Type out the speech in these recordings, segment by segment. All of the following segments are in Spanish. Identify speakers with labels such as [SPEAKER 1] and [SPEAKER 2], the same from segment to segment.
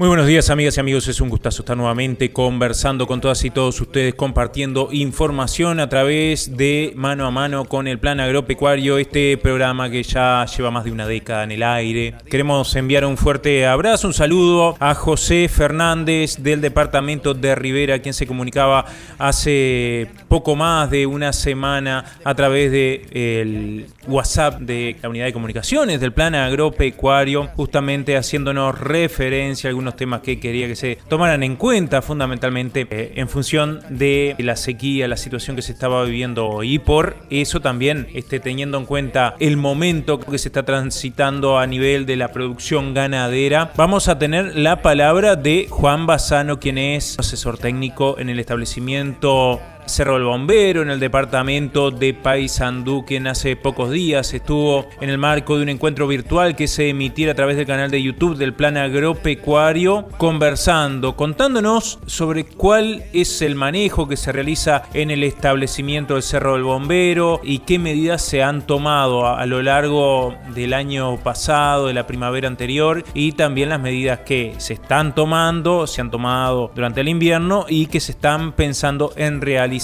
[SPEAKER 1] Muy buenos días amigas y amigos, es un gustazo estar nuevamente conversando con todas y todos ustedes, compartiendo información a través de mano a mano con el Plan Agropecuario, este programa que ya lleva más de una década en el aire. Queremos enviar un fuerte abrazo, un saludo a José Fernández del departamento de Rivera, quien se comunicaba hace poco más de una semana a través del WhatsApp de la unidad de comunicaciones del Plan Agropecuario, justamente haciéndonos referencia a algunos temas que quería que se tomaran en cuenta fundamentalmente eh, en función de la sequía, la situación que se estaba viviendo y por eso también este, teniendo en cuenta el momento que se está transitando a nivel de la producción ganadera, vamos a tener la palabra de Juan Bazano, quien es asesor técnico en el establecimiento Cerro el Bombero, en el departamento de Paysandú, quien hace pocos días estuvo en el marco de un encuentro virtual que se emitiera a través del canal de YouTube del Plan Agropecuario, conversando, contándonos sobre cuál es el manejo que se realiza en el establecimiento del Cerro del Bombero y qué medidas se han tomado a lo largo del año pasado, de la primavera anterior y también las medidas que se están tomando, se han tomado durante el invierno y que se están pensando en realizar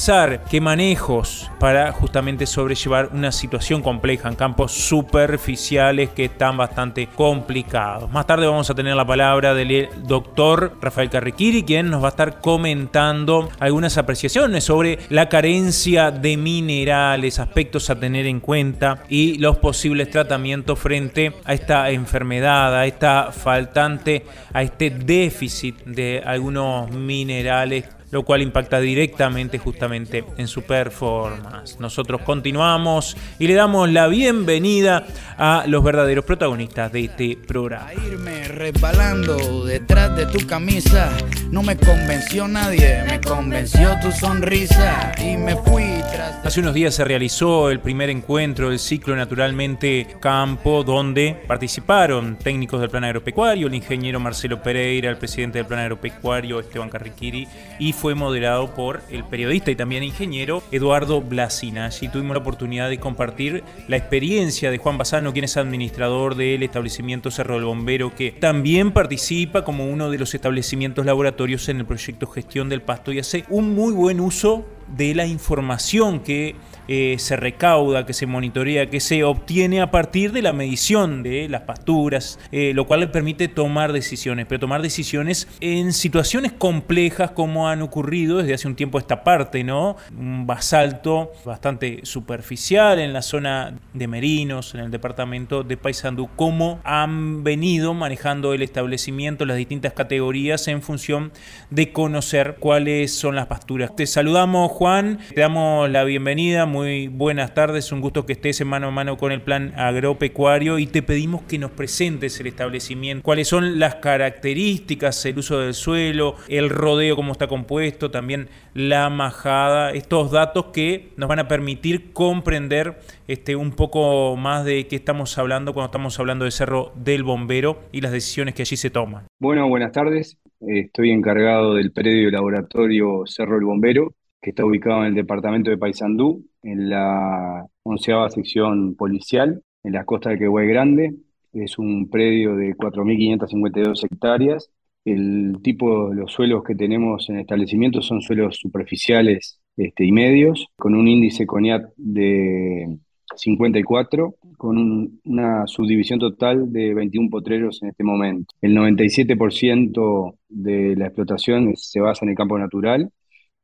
[SPEAKER 1] qué manejos para justamente sobrellevar una situación compleja en campos superficiales que están bastante complicados. Más tarde vamos a tener la palabra del doctor Rafael Carriquiri, quien nos va a estar comentando algunas apreciaciones sobre la carencia de minerales, aspectos a tener en cuenta y los posibles tratamientos frente a esta enfermedad, a esta faltante, a este déficit de algunos minerales lo cual impacta directamente justamente en su performance. Nosotros continuamos y le damos la bienvenida a los verdaderos protagonistas de este programa.
[SPEAKER 2] A irme resbalando detrás de tu camisa, no me convenció nadie, me convenció tu sonrisa y me fui tras...
[SPEAKER 1] Hace unos días se realizó el primer encuentro del ciclo Naturalmente Campo, donde participaron técnicos del plan agropecuario, el ingeniero Marcelo Pereira, el presidente del plan agropecuario Esteban Carriquiri y fue moderado por el periodista y también ingeniero Eduardo Blasina. Allí tuvimos la oportunidad de compartir la experiencia de Juan Bazano, quien es administrador del establecimiento Cerro del Bombero, que también participa como uno de los establecimientos laboratorios en el proyecto Gestión del Pasto y hace un muy buen uso de la información que eh, se recauda, que se monitorea, que se obtiene a partir de la medición de las pasturas, eh, lo cual le permite tomar decisiones, pero tomar decisiones en situaciones complejas como han ocurrido desde hace un tiempo esta parte, ¿no? Un basalto bastante superficial en la zona de Merinos, en el departamento de Paysandú, cómo han venido manejando el establecimiento, las distintas categorías en función de conocer cuáles son las pasturas. Te saludamos, Juan, te damos la bienvenida muy buenas tardes, un gusto que estés en mano a mano con el plan agropecuario y te pedimos que nos presentes el establecimiento, cuáles son las características, el uso del suelo, el rodeo, cómo está compuesto, también la majada, estos datos que nos van a permitir comprender este, un poco más de qué estamos hablando cuando estamos hablando de Cerro del Bombero y las decisiones que allí se toman.
[SPEAKER 3] Bueno, buenas tardes. Estoy encargado del predio laboratorio Cerro del Bombero, que está ubicado en el departamento de Paysandú, en la onceava sección policial, en la costa de Quehuay Grande. Es un predio de 4.552 hectáreas. El tipo de los suelos que tenemos en establecimiento son suelos superficiales este, y medios, con un índice CONIAT de 54, con una subdivisión total de 21 potreros en este momento. El 97% de la explotación se basa en el campo natural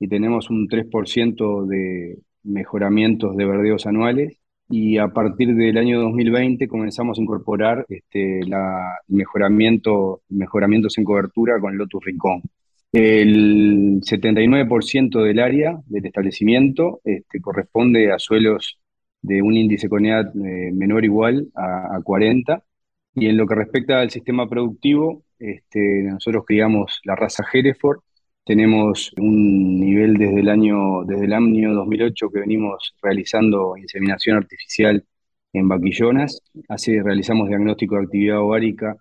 [SPEAKER 3] y tenemos un 3% de mejoramientos de verdeos anuales y a partir del año 2020 comenzamos a incorporar este, la, mejoramiento, mejoramientos en cobertura con Lotus Rincón. El 79% del área del establecimiento este, corresponde a suelos de un índice CONEAT eh, menor o igual a, a 40 y en lo que respecta al sistema productivo, este, nosotros criamos la raza Hereford, tenemos un nivel desde el año, desde el año 2008 que venimos realizando inseminación artificial en vaquillonas. Así realizamos diagnóstico de actividad ovárica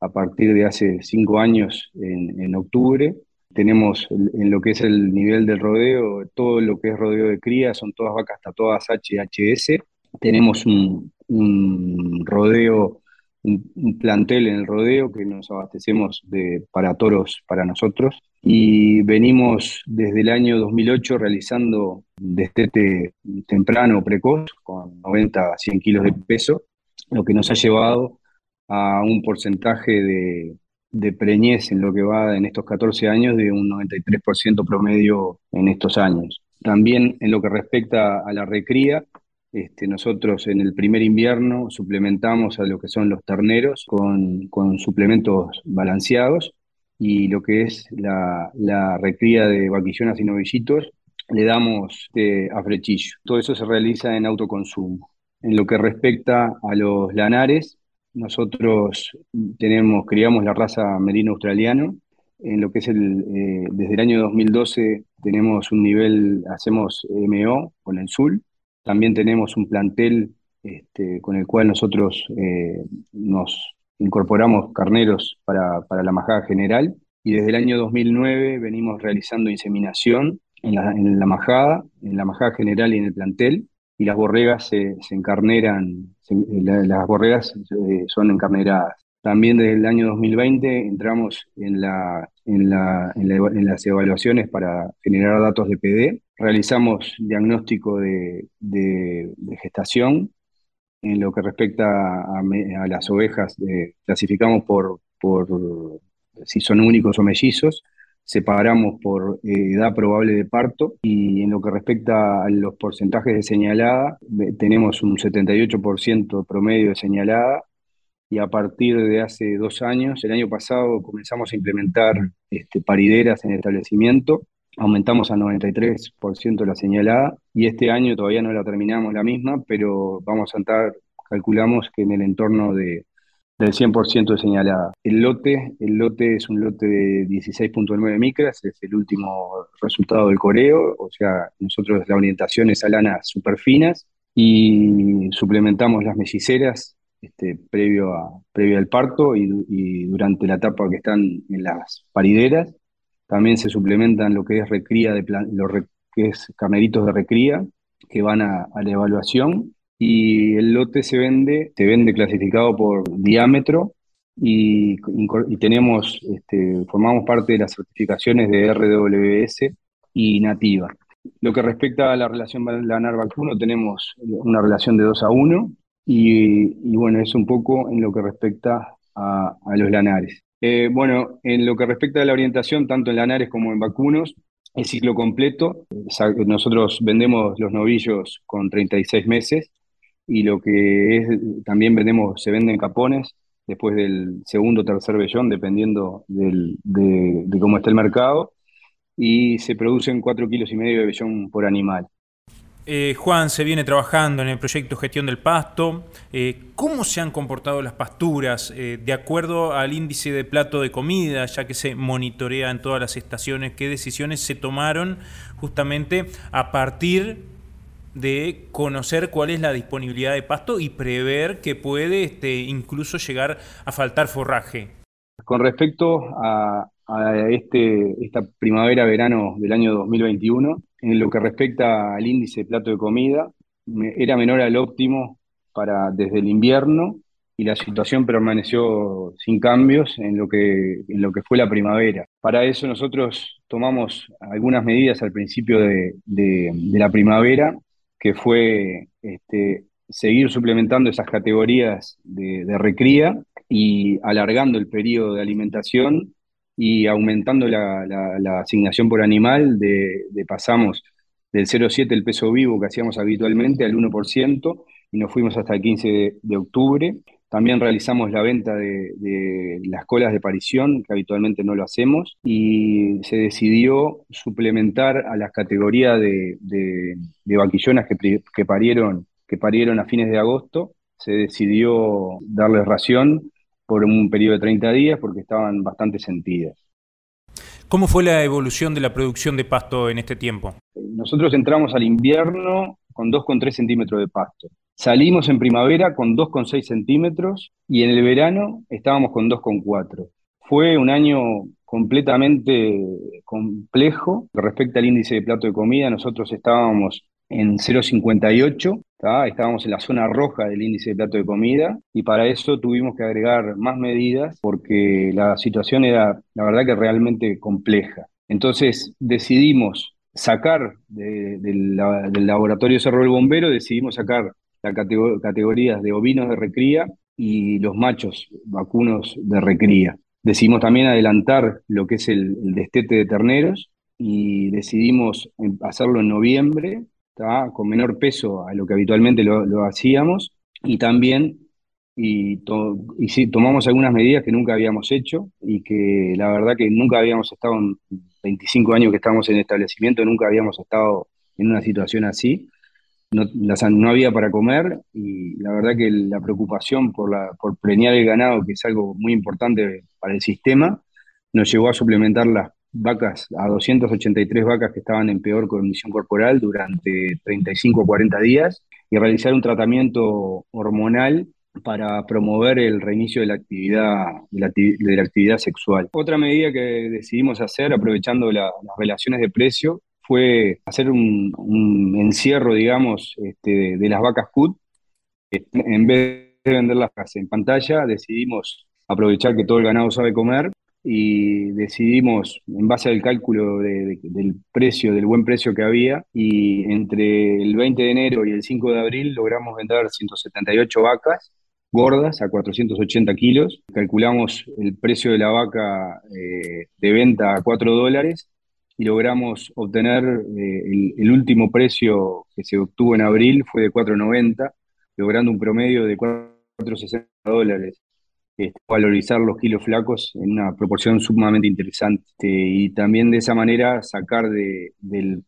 [SPEAKER 3] a partir de hace cinco años en, octubre. Tenemos en lo que es el nivel del rodeo, todo lo que es rodeo de cría, son todas vacas todas HHS. Tenemos un, un rodeo un, plantel en el rodeo que nos abastecemos de, para toros para nosotros y venimos desde el año 2008 realizando destete temprano precoz con 90 a 100 kilos de peso, lo que nos ha llevado a un porcentaje de, de preñez en lo que va en estos 14 años de un 93% promedio en estos años. También en lo que respecta a la recría, este, nosotros en el primer invierno suplementamos a lo que son los terneros con, suplementos balanceados y lo que es la, recría de vaquillonas y novillitos le damos este, a frechillo. Todo eso se realiza en autoconsumo. En lo que respecta a los lanares, nosotros tenemos, criamos la raza merino australiano. En lo que es el, eh, desde el año 2012 tenemos un nivel, hacemos MO con el SUL, también tenemos un plantel este, con el cual nosotros eh, nos incorporamos carneros para, la majada general y desde el año 2009 venimos realizando inseminación en la, majada, en la majada general y en el plantel y las borregas se, encarneran, las borregas eh, son encarneradas. También desde el año 2020 entramos en, la, en, en, las evaluaciones para generar datos de PD. Realizamos diagnóstico de, gestación. En lo que respecta a, las ovejas, eh, clasificamos por, si son únicos o mellizos separamos por eh, edad probable de parto y en lo que respecta a los porcentajes de señalada, tenemos un 78% promedio de señalada y a partir de hace dos años, el año pasado comenzamos a implementar este, parideras en el establecimiento, aumentamos a 93% la señalada y este año todavía no la terminamos la misma, pero vamos a estar, calculamos que en el entorno de, del 100% de señalada. El lote, el lote es un lote de 16.9 micras, es el último resultado del coreo, o sea, nosotros la orientación es a lanas super finas y suplementamos las melliceras este, previo, a, previo al parto y, durante la etapa que están en las parideras. También se suplementan lo que es recría de lo que es carneritos de recría que van a, la evaluación y el lote se vende, se vende clasificado por diámetro y, tenemos, este, formamos parte de las certificaciones de RWS y Nativa. Lo que respecta a la relación lanar-vacuno, tenemos una relación de 2 a 1, y, bueno, es un poco en lo que respecta a, los lanares. Eh, bueno, en lo que respecta a la orientación, tanto en lanares como en vacunos, el ciclo completo. Nosotros vendemos los novillos con 36 meses y lo que es, también vendemos, se venden capones después del segundo o tercer vellón, dependiendo de, cómo está el mercado, y se producen 4 kilos y medio de vellón por animal.
[SPEAKER 1] Eh, Juan, se viene trabajando en el proyecto Gestión del Pasto. Eh, ¿Cómo se han comportado las pasturas eh, de acuerdo al índice de plato de comida, ya que se monitorea en todas las estaciones? ¿Qué decisiones se tomaron justamente a partir de conocer cuál es la disponibilidad de pasto y prever que puede este, incluso llegar a faltar forraje?
[SPEAKER 3] Con respecto a, este, esta primavera-verano del año 2021, en lo que respecta al índice de plato de comida, era menor al óptimo para desde el invierno y la situación permaneció sin cambios en lo que, en lo que fue la primavera. Para eso nosotros tomamos algunas medidas al principio de, la primavera, que fue este, seguir suplementando esas categorías de, de recría y alargando el periodo de alimentación y aumentando la, asignación por animal, de, pasamos del 0,7 el peso vivo que hacíamos habitualmente al 1% y nos fuimos hasta el 15 de, octubre. También realizamos la venta de, las colas de parición, que habitualmente no lo hacemos, y se decidió suplementar a las categorías de, vaquillonas que, que, parieron, que parieron a fines de agosto, se decidió darles ración por un periodo de 30 días porque estaban bastante sentidas.
[SPEAKER 1] ¿Cómo fue la evolución de la producción de pasto en este tiempo?
[SPEAKER 3] Nosotros entramos al invierno con 2,3 centímetros de pasto. Salimos en primavera con 2,6 centímetros y en el verano estábamos con 2,4. Fue un año completamente complejo respecto al índice de plato de comida. Nosotros estábamos en 0,58, estábamos en la zona roja del índice de plato de comida y para eso tuvimos que agregar más medidas porque la situación era, la verdad, que realmente compleja. Entonces decidimos sacar del laboratorio Cerro del Bombero, decidimos sacar las categorías de ovinos de recría y los machos vacunos de recría. Decidimos también adelantar lo que es el, destete de terneros y decidimos hacerlo en noviembre, con menor peso a lo que habitualmente lo, hacíamos. Y también y, y sí, tomamos algunas medidas que nunca habíamos hecho y que la verdad que nunca habíamos estado en 25 años que estamos en establecimiento, nunca habíamos estado en una situación así. No, no, había para comer y la verdad que la preocupación por, la, por preñar el ganado, que es algo muy importante para el sistema, nos llevó a suplementar las vacas, a 283 vacas que estaban en peor condición corporal durante 35 o 40 días y realizar un tratamiento hormonal para promover el reinicio de la actividad, de la, actividad sexual. Otra medida que decidimos hacer, aprovechando las relaciones de precio, fue hacer un, encierro, digamos, este, de las vacas CUT. En vez de venderlas en pantalla, decidimos aprovechar que todo el ganado sabe comer y decidimos, en base al cálculo del precio, del buen precio que había, y entre el 20 de enero y el 5 de abril logramos vender 178 vacas gordas a 480 kilos. Calculamos el precio de la vaca eh, de venta a 4 dólares y logramos obtener eh, el, último precio que se obtuvo en abril fue de 4.90, logrando un promedio de 4.60 dólares. Este, valorizar los kilos flacos en una proporción sumamente interesante y también de esa manera sacar del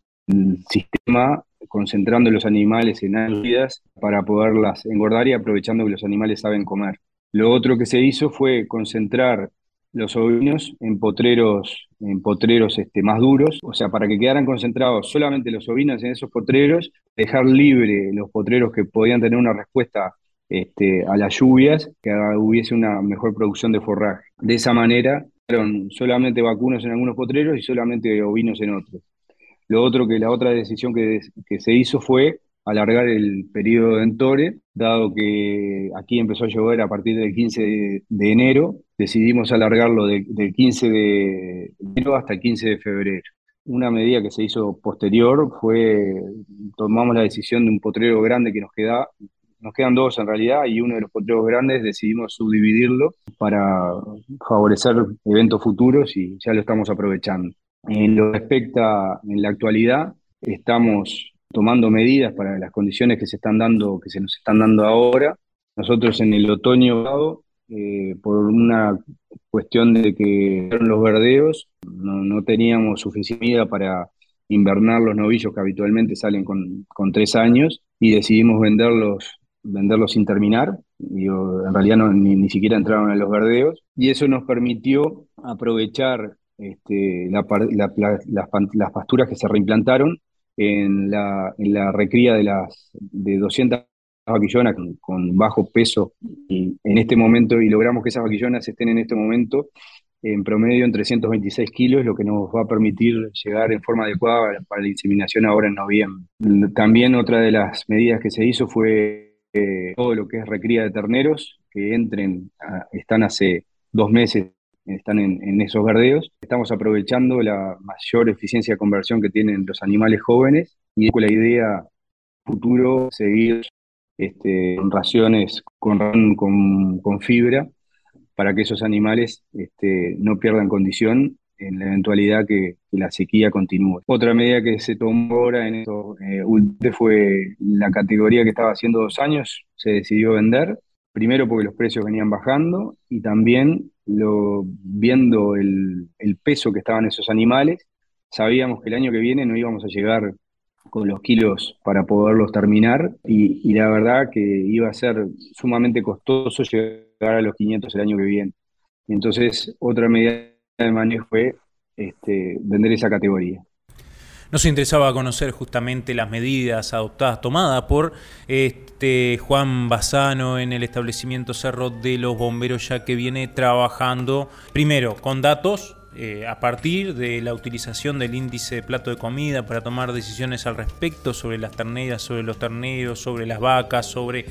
[SPEAKER 3] sistema concentrando los animales en áreas para poderlas engordar y aprovechando que los animales saben comer. Lo otro que se hizo fue concentrar los ovinos en potreros, en potreros este, más duros, o sea, para que quedaran concentrados solamente los ovinos en esos potreros, dejar libre los potreros que podían tener una respuesta este, a las lluvias, que hubiese una mejor producción de forraje. De esa manera, fueron solamente vacunos en algunos potreros y solamente ovinos en otros. Lo otro que la otra decisión que, que se hizo fue alargar el periodo de entore, dado que aquí empezó a llover a partir del 15 de, enero, decidimos alargarlo del 15 de enero hasta el 15 de febrero. Una medida que se hizo posterior fue, tomamos la decisión de un potrero grande que nos queda, nos quedan dos en realidad, y uno de los potreros grandes decidimos subdividirlo para favorecer eventos futuros y ya lo estamos aprovechando. En lo que respecta en la actualidad, estamos tomando medidas para las condiciones que se están dando, que se nos están dando ahora. Nosotros en el otoño, eh, por una cuestión de que los verdeos, no, teníamos suficiente para invernar los novillos que habitualmente salen con, tres años y decidimos venderlos, venderlos sin terminar. en realidad ni, siquiera entraron en los verdeos y eso nos permitió aprovechar este, las pasturas que se reimplantaron en la, en la recría de las de 200 vaquillonas con, bajo peso y en este momento y logramos que esas vaquillonas estén en este momento en promedio en 326 kilos, lo que nos va a permitir llegar en forma adecuada para la inseminación ahora en noviembre. También otra de las medidas que se hizo fue todo lo que es recría de terneros, que entren, están hace dos meses están en, esos verdeos. Estamos aprovechando la mayor eficiencia de conversión que tienen los animales jóvenes y con la idea futuro seguir este, raciones con, con, fibra para que esos animales este, no pierdan condición en la eventualidad que, la sequía continúe. Otra medida que se tomó ahora en esto eh, fue la categoría que estaba haciendo dos años, se decidió vender, primero porque los precios venían bajando y también lo, viendo el, peso que estaban esos animales, sabíamos que el año que viene no íbamos a llegar con los kilos para poderlos terminar y, la verdad que iba a ser sumamente costoso llegar a los 500 el año que viene. Entonces, otra medida de manejo fue este, vender esa categoría.
[SPEAKER 1] Nos interesaba conocer justamente las medidas adoptadas, tomadas por este Juan Bazano en el establecimiento Cerro de los Bomberos, ya que viene trabajando primero con datos eh, a partir de la utilización del índice de plato de comida para tomar decisiones al respecto sobre las terneras, sobre los terneros, sobre las vacas, sobre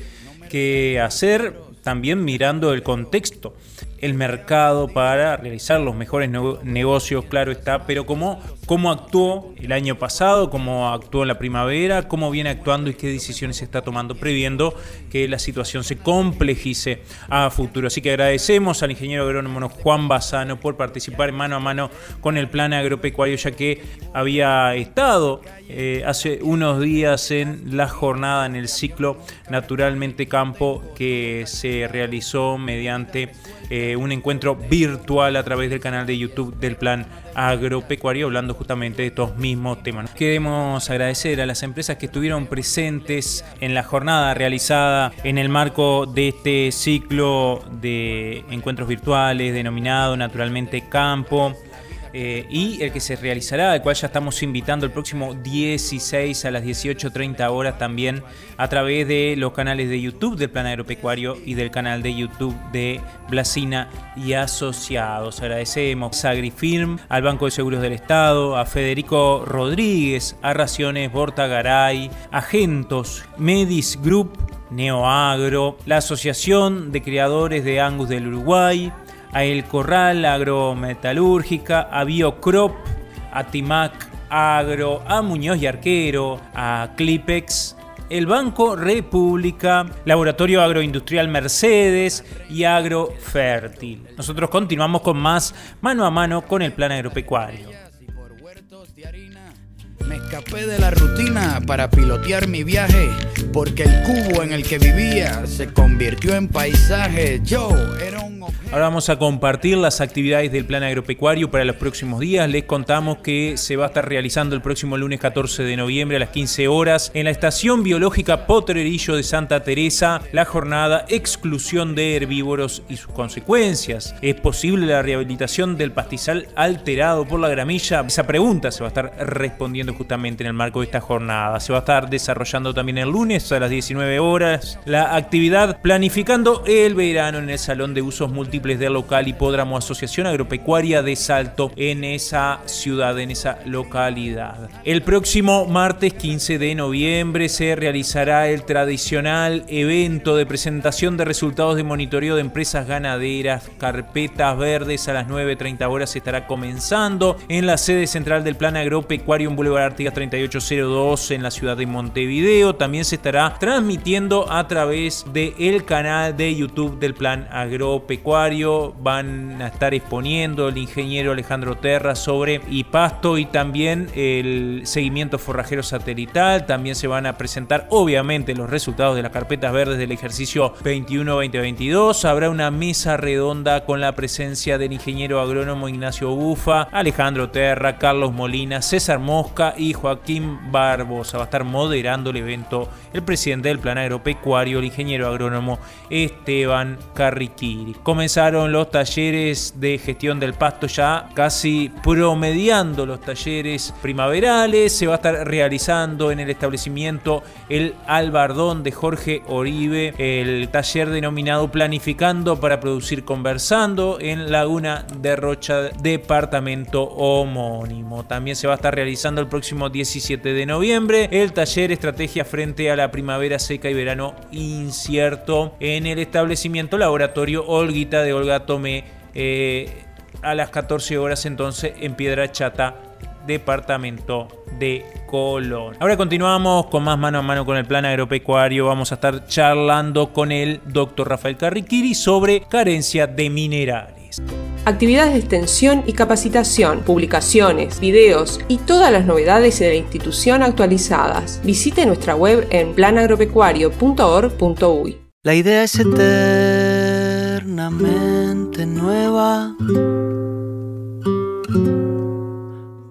[SPEAKER 1] qué hacer, también mirando el contexto el mercado para realizar los mejores negocios, claro está, pero cómo, cómo actuó el año pasado, cómo actuó en la primavera, cómo viene actuando y qué decisiones se está tomando, previendo que la situación se complejice a futuro. Así que agradecemos al ingeniero agrónomo Juan Bazano por participar mano a mano con el plan agropecuario, ya que había estado eh, hace unos días en la jornada en el ciclo Naturalmente Campo que se realizó mediante eh, un encuentro virtual a través del canal de YouTube del Plan Agropecuario, hablando justamente de estos mismos temas. Queremos agradecer a las empresas que estuvieron presentes en la jornada realizada en el marco de este ciclo de encuentros virtuales denominado Naturalmente Campo. Eh, y el que se realizará, al cual ya estamos invitando el próximo 16 a las 18.30 horas también a través de los canales de YouTube del Plan Agropecuario y del canal de YouTube de Blasina y Asociados. Agradecemos a Agrifirm, al Banco de Seguros del Estado, a Federico Rodríguez, a Raciones Bortagaray, a Gentos, Medis Group, Neoagro, la Asociación de Creadores de Angus del Uruguay, a El Corral Agrometalúrgica, a Biocrop, a Timac Agro, a Muñoz y Arquero, a Clipex, el Banco República, Laboratorio Agroindustrial Mercedes y Agrofértil. Nosotros continuamos con más mano a mano con el plan agropecuario.
[SPEAKER 2] Me escapé de la rutina para pilotear mi viaje, porque el cubo en el que vivía se convirtió en paisaje. Yo era un
[SPEAKER 1] Ahora vamos a compartir las actividades del plan agropecuario para los próximos días. Les contamos que se va a estar realizando el próximo lunes 14 de noviembre a las 15 horas en la Estación Biológica Potrerillo de Santa Teresa la jornada Exclusión de herbívoros y sus consecuencias. ¿Es posible la rehabilitación del pastizal alterado por la gramilla? Esa pregunta se va a estar respondiendo justamente en el marco de esta jornada. Se va a estar desarrollando también el lunes a las 19 horas la actividad planificando el verano en el Salón de Usos Múltiples del Local Hipódromo Asociación Agropecuaria de Salto en esa ciudad, en esa localidad. El próximo martes 15 de noviembre se realizará el tradicional evento de presentación de resultados de monitoreo de empresas ganaderas, carpetas verdes a las 9.30 horas estará comenzando en la sede central del Plan Agropecuario en Boulevard Artigas 3802 en la ciudad de Montevideo. También se estará transmitiendo a través del el canal de YouTube del Plan Agropecuario van a estar exponiendo el ingeniero Alejandro Terra sobre y pasto y también el seguimiento forrajero satelital. También se van a presentar obviamente los resultados de las carpetas verdes del ejercicio 21-2022. Habrá una mesa redonda con la presencia del ingeniero agrónomo Ignacio Bufa, Alejandro Terra, Carlos Molina, César Mosca y Joaquín Barbosa. Va a estar moderando el evento el presidente del plan agropecuario, el ingeniero agrónomo Esteban Carriquiri comenzaron los talleres de gestión del pasto ya casi promediando los talleres primaverales. Se va a estar realizando en el establecimiento el Albardón de Jorge Oribe, el taller denominado Planificando para Producir Conversando en Laguna de Rocha, departamento homónimo. También se va a estar realizando el próximo 17 de noviembre el taller Estrategia frente a la primavera seca y verano incierto en el establecimiento laboratorio Olguita de Olga Tomé eh, a las 14 horas entonces en Piedra Chata, departamento de Colón. Ahora continuamos con más mano a mano con el plan agropecuario. Vamos a estar charlando con el doctor Rafael Carriquiri sobre carencia de minerales.
[SPEAKER 4] Actividades de extensión y capacitación, publicaciones, videos y todas las novedades de la institución actualizadas. Visite nuestra web en planagropecuario.org.uy.
[SPEAKER 5] La idea es eternamente nueva.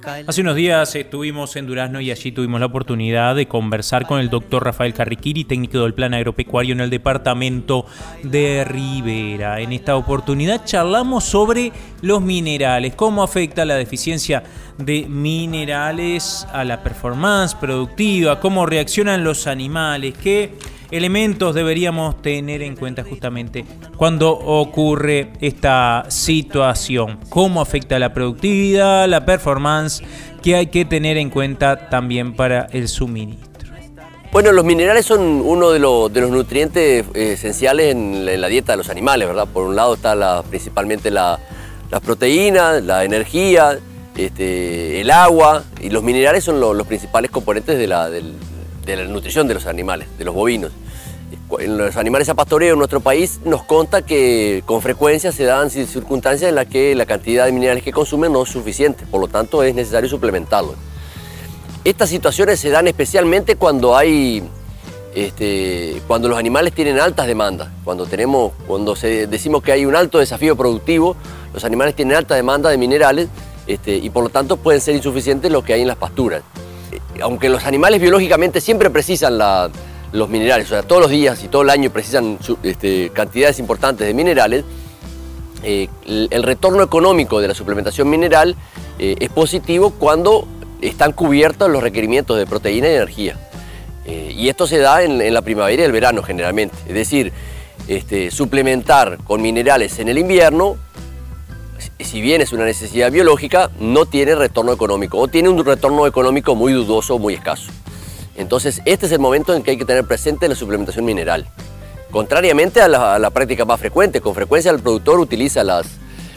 [SPEAKER 1] Hace unos días estuvimos en Durazno y allí tuvimos la oportunidad de conversar con el doctor Rafael Carriquiri, técnico del Plan Agropecuario en el departamento de Rivera. En esta oportunidad charlamos sobre los minerales, cómo afecta la deficiencia de minerales a la performance productiva, cómo reaccionan los animales, qué elementos deberíamos tener en cuenta justamente cuando ocurre esta situación, cómo afecta la productividad, la performance, que hay que tener en cuenta también para el suministro.
[SPEAKER 5] Bueno, los minerales son uno de, los, nutrientes eh, esenciales en, la dieta de los animales, ¿verdad? Por un lado está principalmente la, las proteínas, la energía, este, el agua, y los minerales son los principales componentes de la, de la nutrición de los animales, de los bovinos. En los animales a pastoreo en nuestro país nos conta que con frecuencia se dan circunstancias en las que la cantidad de minerales que consumen no es suficiente, por lo tanto es necesario suplementarlos. Estas situaciones se dan especialmente cuando hay este, cuando los animales tienen altas demandas, cuando, tenemos, cuando decimos que hay un alto desafío productivo, los animales tienen alta demanda de minerales este, y por lo tanto pueden ser insuficientes los que hay en las pasturas aunque los animales biológicamente siempre precisan los minerales, o sea, todos los días y todo el año precisan este, cantidades importantes de minerales, eh, el, retorno económico de la suplementación mineral eh, es positivo cuando están cubiertos los requerimientos de proteína y energía. Eh, y esto se da en, la primavera y el verano generalmente. Es decir, este, suplementar con minerales en el invierno si bien es una necesidad biológica, no tiene retorno económico o tiene un retorno económico muy dudoso, muy escaso. Entonces, este es el momento en que hay que tener presente la suplementación mineral. Contrariamente a la, práctica más frecuente, con frecuencia el productor utiliza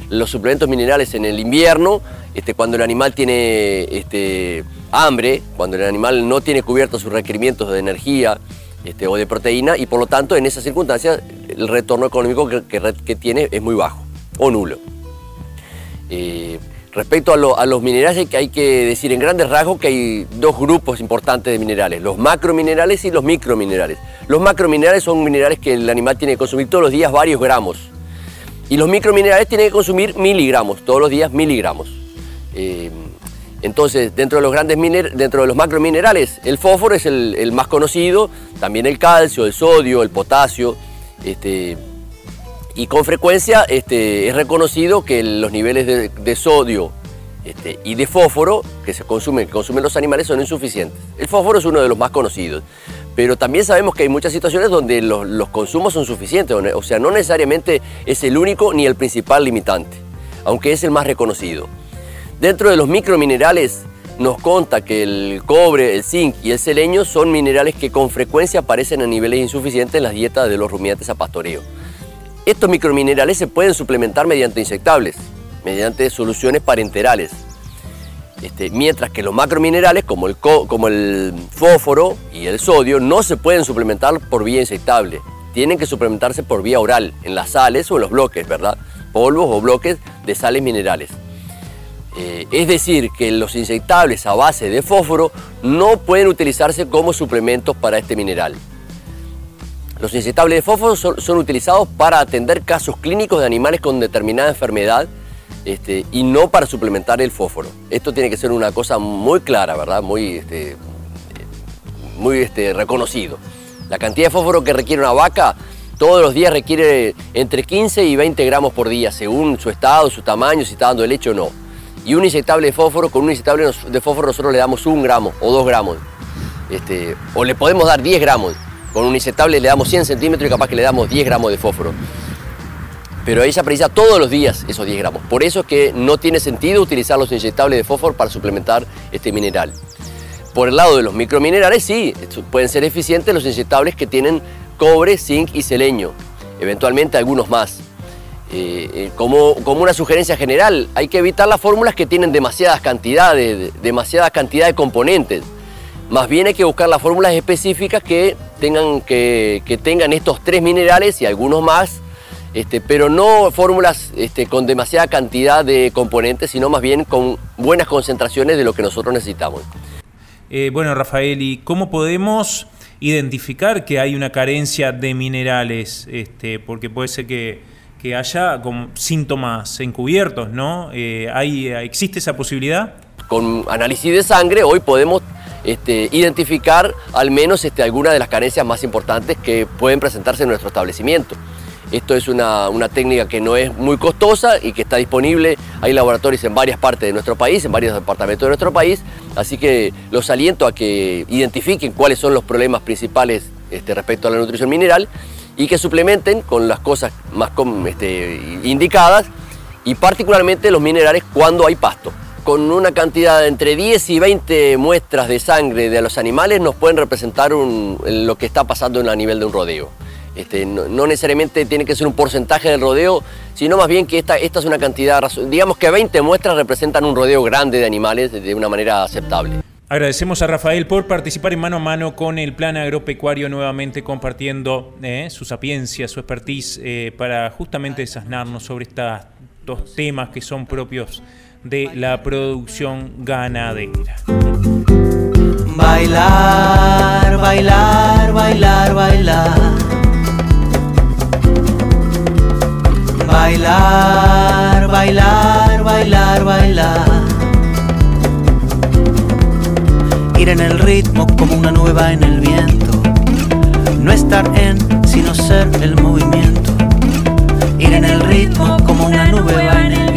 [SPEAKER 5] los suplementos minerales en el invierno, este, cuando el animal tiene este, hambre, cuando el animal no tiene cubiertos sus requerimientos de energía este, o de proteína, y por lo tanto en esas circunstancias el retorno económico que tiene es muy bajo o nulo. Eh, respecto a, los minerales hay que decir en grandes rasgos que hay dos grupos importantes de minerales, los macrominerales y los microminerales. Los macrominerales son minerales que el animal tiene que consumir todos los días varios gramos. Y los microminerales tienen que consumir miligramos, todos los días miligramos. Eh, entonces, dentro de los grandes dentro de los macrominerales, el fósforo es el, más conocido, también el calcio, el sodio, el potasio, este, y con frecuencia este, es reconocido que los niveles de, sodio este, y de fósforo que se consumen, consumen los animales son insuficientes. El fósforo es uno de los más conocidos, pero también sabemos que hay muchas situaciones donde los, consumos son suficientes, o sea, no necesariamente es el único ni el principal limitante, aunque es el más reconocido. Dentro de los microminerales nos conta que el cobre, el zinc y el seleño son minerales que con frecuencia aparecen a niveles insuficientes en las dietas de los rumiantes a pastoreo. Estos microminerales se pueden suplementar mediante insectables, mediante soluciones parenterales. Este, mientras que los macrominerales como el, como el fósforo y el sodio no se pueden suplementar por vía insectable. Tienen que suplementarse por vía oral, en las sales o en los bloques, ¿verdad? Polvos o bloques de sales minerales. Eh, es decir, que los insectables a base de fósforo no pueden utilizarse como suplementos para este mineral. Los inyectables de fósforo son, utilizados para atender casos clínicos de animales con determinada enfermedad este, y no para suplementar el fósforo. Esto tiene que ser una cosa muy clara, ¿verdad? Muy, este, muy este, reconocido. La cantidad de fósforo que requiere una vaca todos los días requiere entre 15 y 20 gramos por día, según su estado, su tamaño, si está dando leche o no. Y un inyectable de fósforo, con un inyectable de fósforo nosotros le damos un gramo o dos gramos. Este, o le podemos dar 10 gramos. Con un inyectable le damos 100 centímetros y capaz que le damos 10 gramos de fósforo. Pero ella precisa todos los días esos 10 gramos. Por eso es que no tiene sentido utilizar los inyectables de fósforo para suplementar este mineral. Por el lado de los microminerales, sí, pueden ser eficientes los inyectables que tienen cobre, zinc y selenio. Eventualmente algunos más. Eh, eh, como, como, una sugerencia general, hay que evitar las fórmulas que tienen demasiadas cantidades, demasiada cantidad de componentes. Más bien hay que buscar las fórmulas específicas que tengan, que, tengan estos tres minerales y algunos más, este, pero no fórmulas este, con demasiada cantidad de componentes, sino más bien con buenas concentraciones de lo que nosotros necesitamos.
[SPEAKER 1] Eh, bueno, Rafael, ¿y cómo podemos identificar que hay una carencia de minerales? Este, porque puede ser que, haya como síntomas encubiertos, ¿no? Eh, ¿hay, ¿Existe esa posibilidad?
[SPEAKER 5] con análisis de sangre hoy podemos este, identificar al menos este, algunas de las carencias más importantes que pueden presentarse en nuestro establecimiento. Esto es una, técnica que no es muy costosa y que está disponible. Hay laboratorios en varias partes de nuestro país, en varios departamentos de nuestro país, así que los aliento a que identifiquen cuáles son los problemas principales este, respecto a la nutrición mineral y que suplementen con las cosas más indicadas y particularmente los minerales cuando hay pasto. Con una cantidad de entre 10 y 20 muestras de sangre de los animales nos pueden representar lo que está pasando a nivel de un rodeo. Este, no, necesariamente tiene que ser un porcentaje del rodeo, sino más bien que esta, es una cantidad, digamos que 20 muestras representan un rodeo grande de animales de una manera aceptable.
[SPEAKER 1] Agradecemos a Rafael por participar en mano a mano con el plan agropecuario, nuevamente compartiendo eh, su sapiencia, su expertise eh, para justamente desasnarnos sobre estos dos temas que son propios de la producción ganadera. Bailar, bailar, bailar, bailar Bailar, bailar, bailar, bailar. Ir en el ritmo como una nueva en el viento. No estar en, sino ser el movimiento. Ir en el ritmo como una nube va en el viento.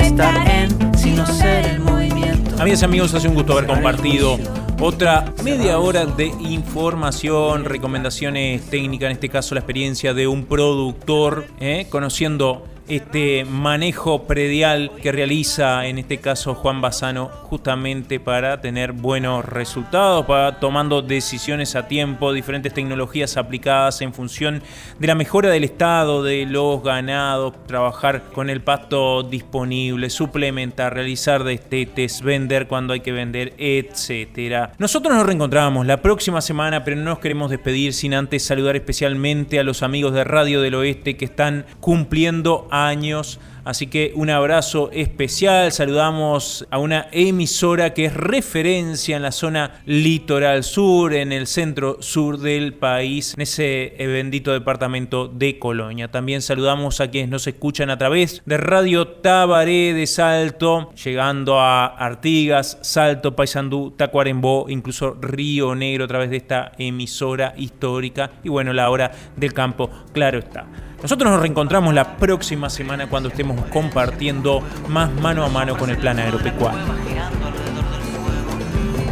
[SPEAKER 1] Estar en, sino ser el movimiento. Amigas y amigos, hace un gusto haber compartido otra media hora de información, recomendaciones técnicas, en este caso la experiencia de un productor, ¿eh? conociendo este manejo predial que realiza en este caso Juan Bazano justamente para tener buenos resultados, para tomando decisiones a tiempo, diferentes tecnologías aplicadas en función de la mejora del estado de los ganados, trabajar con el pasto disponible, suplementar, realizar destetes, vender cuando hay que vender, etcétera. Nosotros nos reencontramos la próxima semana, pero no nos queremos despedir sin antes saludar especialmente a los amigos de Radio del Oeste que están cumpliendo años Así que un abrazo especial. Saludamos a una emisora que es referencia en la zona litoral sur, en el centro sur del país, en ese bendito departamento de Colonia. También saludamos a quienes nos escuchan a través de Radio Tabaré de Salto, llegando a Artigas, Salto, Paysandú, Tacuarembó, incluso Río Negro a través de esta emisora histórica. Y bueno, la hora del campo, claro está. Nosotros nos reencontramos la próxima semana cuando estemos compartiendo más mano a mano con el plan agropecuario.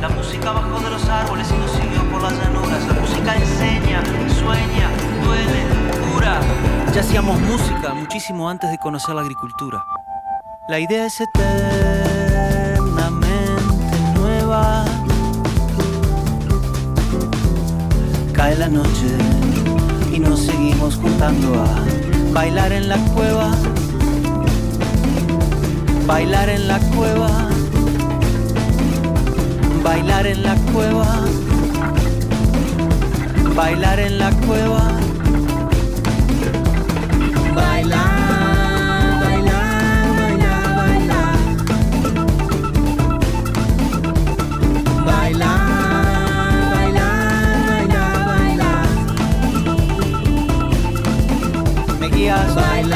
[SPEAKER 1] La música bajó de los árboles y nos siguió por las llanuras. La música enseña, sueña, duele, cura. Ya hacíamos música muchísimo antes de conocer la agricultura. La idea es eternamente nueva. Cae la noche y nos seguimos juntando a bailar en la cueva, bailar en la cueva, bailar en la cueva, bailar en la cueva, bailar. Guías bailar, bailar,